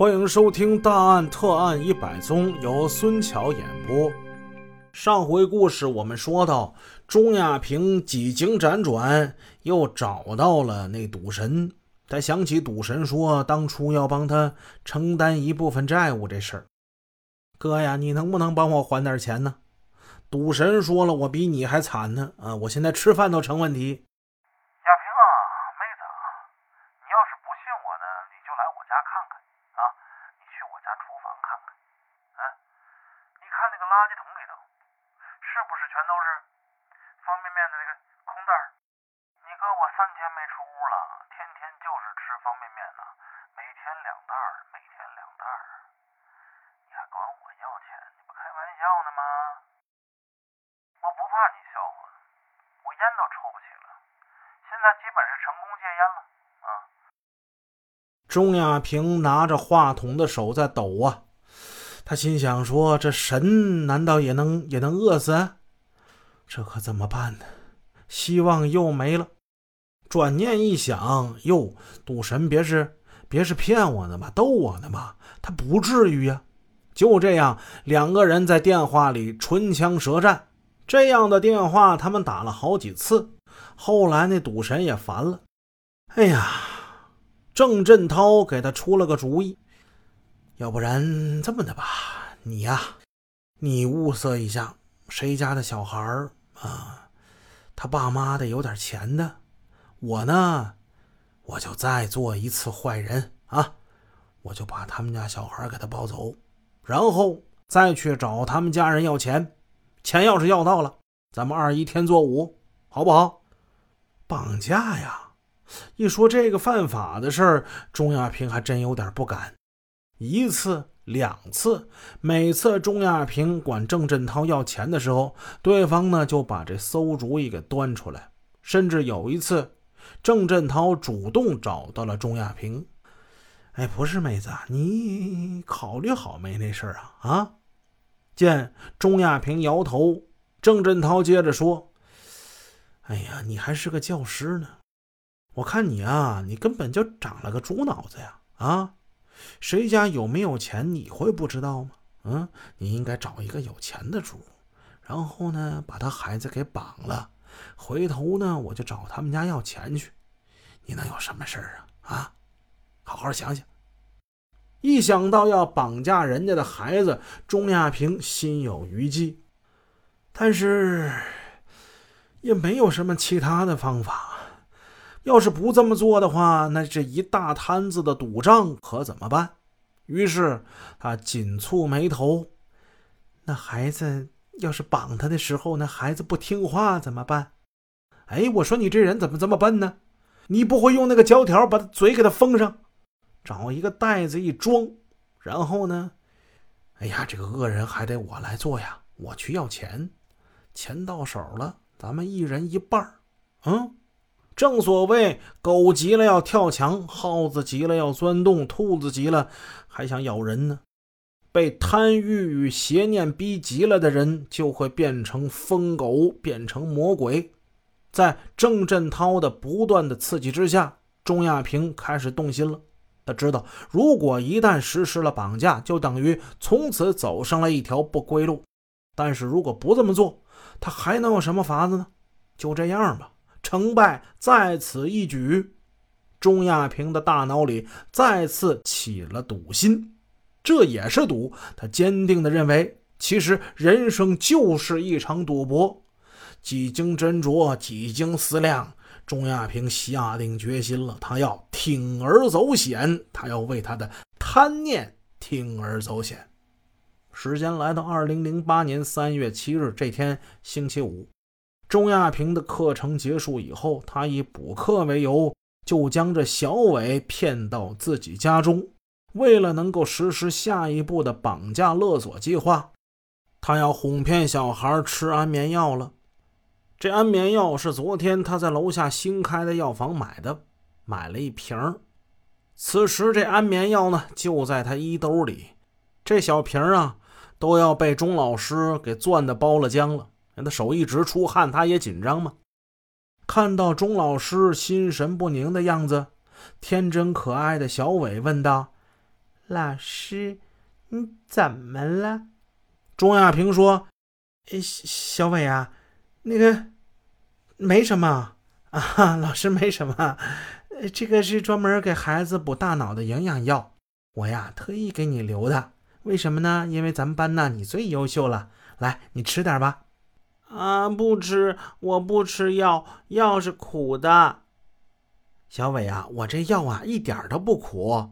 欢迎收听《大案特案一百宗》，由孙桥演播。上回故事我们说到，钟亚平几经辗转，又找到了那赌神。他想起赌神说当初要帮他承担一部分债务这事儿，哥呀，你能不能帮我还点钱呢？赌神说了，我比你还惨呢！啊，我现在吃饭都成问题。你看那个垃圾桶里头是不是全都是方便面的那个空袋？你哥我三天没出屋了，天天就是吃方便面呢，每天两袋每天两袋你还管我要钱？你不开玩笑呢吗？我不怕你笑话，我烟都抽不起了，现在基本是成功戒烟了啊。钟亚平拿着话筒的手在抖啊。他心想说：“这神难道也能也能饿死？这可怎么办呢？希望又没了。转念一想，哟，赌神别是别是骗我的吧，逗我的吧？他不至于呀。就这样，两个人在电话里唇枪舌战。这样的电话他们打了好几次。后来那赌神也烦了。哎呀，郑振涛给他出了个主意。”要不然这么的吧，你呀，你物色一下谁家的小孩啊，他爸妈的有点钱的，我呢，我就再做一次坏人啊，我就把他们家小孩给他抱走，然后再去找他们家人要钱，钱要是要到了，咱们二一天作五，好不好？绑架呀！一说这个犯法的事儿，钟亚平还真有点不敢。一次两次，每次钟亚平管郑振涛要钱的时候，对方呢就把这馊主意给端出来。甚至有一次，郑振涛主动找到了钟亚平：“哎，不是妹子，你考虑好没那事儿啊？”啊！见钟亚平摇头，郑振涛接着说：“哎呀，你还是个教师呢，我看你啊，你根本就长了个猪脑子呀！啊！”谁家有没有钱，你会不知道吗？嗯，你应该找一个有钱的主，然后呢，把他孩子给绑了，回头呢，我就找他们家要钱去。你能有什么事儿啊？啊，好好想想。一想到要绑架人家的孩子，钟亚平心有余悸，但是也没有什么其他的方法。要是不这么做的话，那这一大摊子的赌账可怎么办？于是他紧蹙眉头。那孩子要是绑他的时候，那孩子不听话怎么办？哎，我说你这人怎么这么笨呢？你不会用那个胶条把他嘴给他封上，找一个袋子一装，然后呢？哎呀，这个恶人还得我来做呀！我去要钱，钱到手了，咱们一人一半嗯。正所谓，狗急了要跳墙，耗子急了要钻洞，兔子急了还想咬人呢。被贪欲与邪念逼急了的人，就会变成疯狗，变成魔鬼。在郑振涛的不断的刺激之下，钟亚平开始动心了。他知道，如果一旦实施了绑架，就等于从此走上了一条不归路。但是如果不这么做，他还能有什么法子呢？就这样吧。成败在此一举，钟亚平的大脑里再次起了赌心，这也是赌。他坚定地认为，其实人生就是一场赌博。几经斟酌，几经思量，钟亚平下定决心了，他要铤而走险，他要为他的贪念铤而走险。时间来到二零零八年三月七日这天，星期五。钟亚平的课程结束以后，他以补课为由，就将这小伟骗到自己家中。为了能够实施下一步的绑架勒索计划，他要哄骗小孩吃安眠药了。这安眠药是昨天他在楼下新开的药房买的，买了一瓶。此时这安眠药呢，就在他衣兜里。这小瓶啊，都要被钟老师给攥的包了浆了。他手一直出汗，他也紧张嘛。看到钟老师心神不宁的样子，天真可爱的小伟问道：“老师，你怎么了？钟亚平说：“哎，小伟啊，那个没什么啊，老师没什么。这个是专门给孩子补大脑的营养药，我呀特意给你留的。为什么呢？因为咱们班呢你最优秀了。来，你吃点吧。”啊，不吃，我不吃药，药是苦的。小伟啊，我这药啊一点都不苦，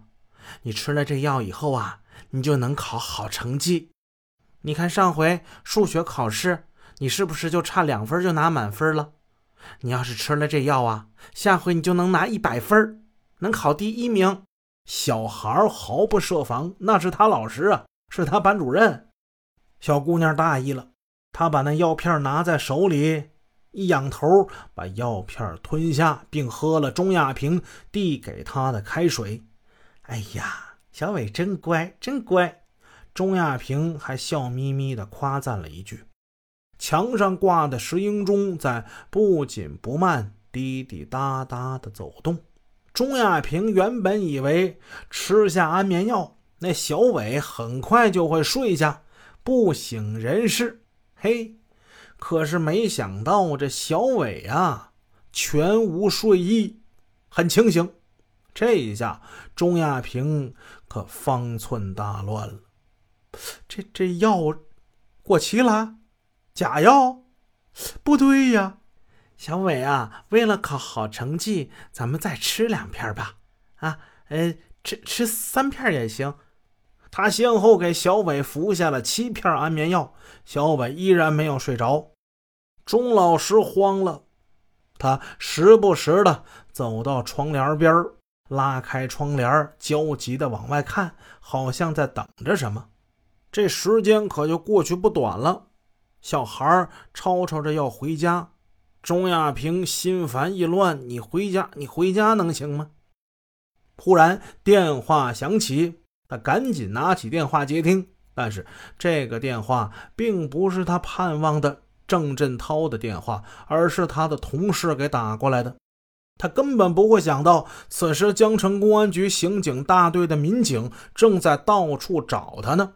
你吃了这药以后啊，你就能考好成绩。你看上回数学考试，你是不是就差两分就拿满分了？你要是吃了这药啊，下回你就能拿一百分，能考第一名。小孩毫不设防，那是他老师啊，是他班主任。小姑娘大意了。他把那药片拿在手里，一仰头，把药片吞下，并喝了钟亚平递给他的开水。哎呀，小伟真乖，真乖！钟亚平还笑眯眯地夸赞了一句。墙上挂的石英钟在不紧不慢、滴滴答答地走动。钟亚平原本以为吃下安眠药，那小伟很快就会睡下，不省人事。嘿，可是没想到这小伟啊，全无睡意，很清醒。这一下，钟亚平可方寸大乱了。这这药过期了，假药？不对呀，小伟啊，为了考好成绩，咱们再吃两片吧。啊，呃，吃吃三片也行。他先后给小伟服下了七片安眠药，小伟依然没有睡着。钟老师慌了，他时不时的走到窗帘边拉开窗帘，焦急的往外看，好像在等着什么。这时间可就过去不短了。小孩吵吵着要回家，钟亚平心烦意乱：“你回家，你回家能行吗？”忽然电话响起。他赶紧拿起电话接听，但是这个电话并不是他盼望的郑振涛的电话，而是他的同事给打过来的。他根本不会想到，此时江城公安局刑警大队的民警正在到处找他呢。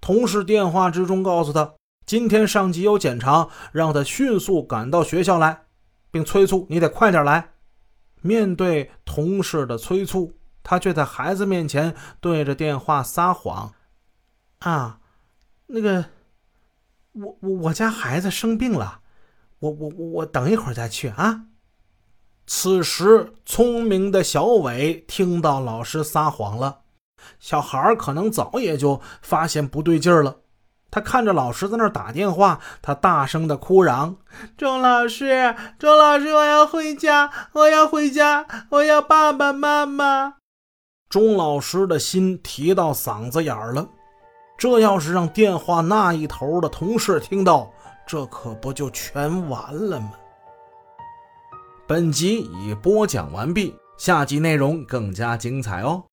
同事电话之中告诉他，今天上级有检查，让他迅速赶到学校来，并催促你得快点来。面对同事的催促。他却在孩子面前对着电话撒谎，啊，那个，我我我家孩子生病了，我我我我等一会儿再去啊。此时，聪明的小伟听到老师撒谎了，小孩可能早也就发现不对劲儿了。他看着老师在那打电话，他大声的哭嚷：“钟老师，钟老师，我要回家，我要回家，我要爸爸妈妈。”钟老师的心提到嗓子眼儿了，这要是让电话那一头的同事听到，这可不就全完了吗？本集已播讲完毕，下集内容更加精彩哦。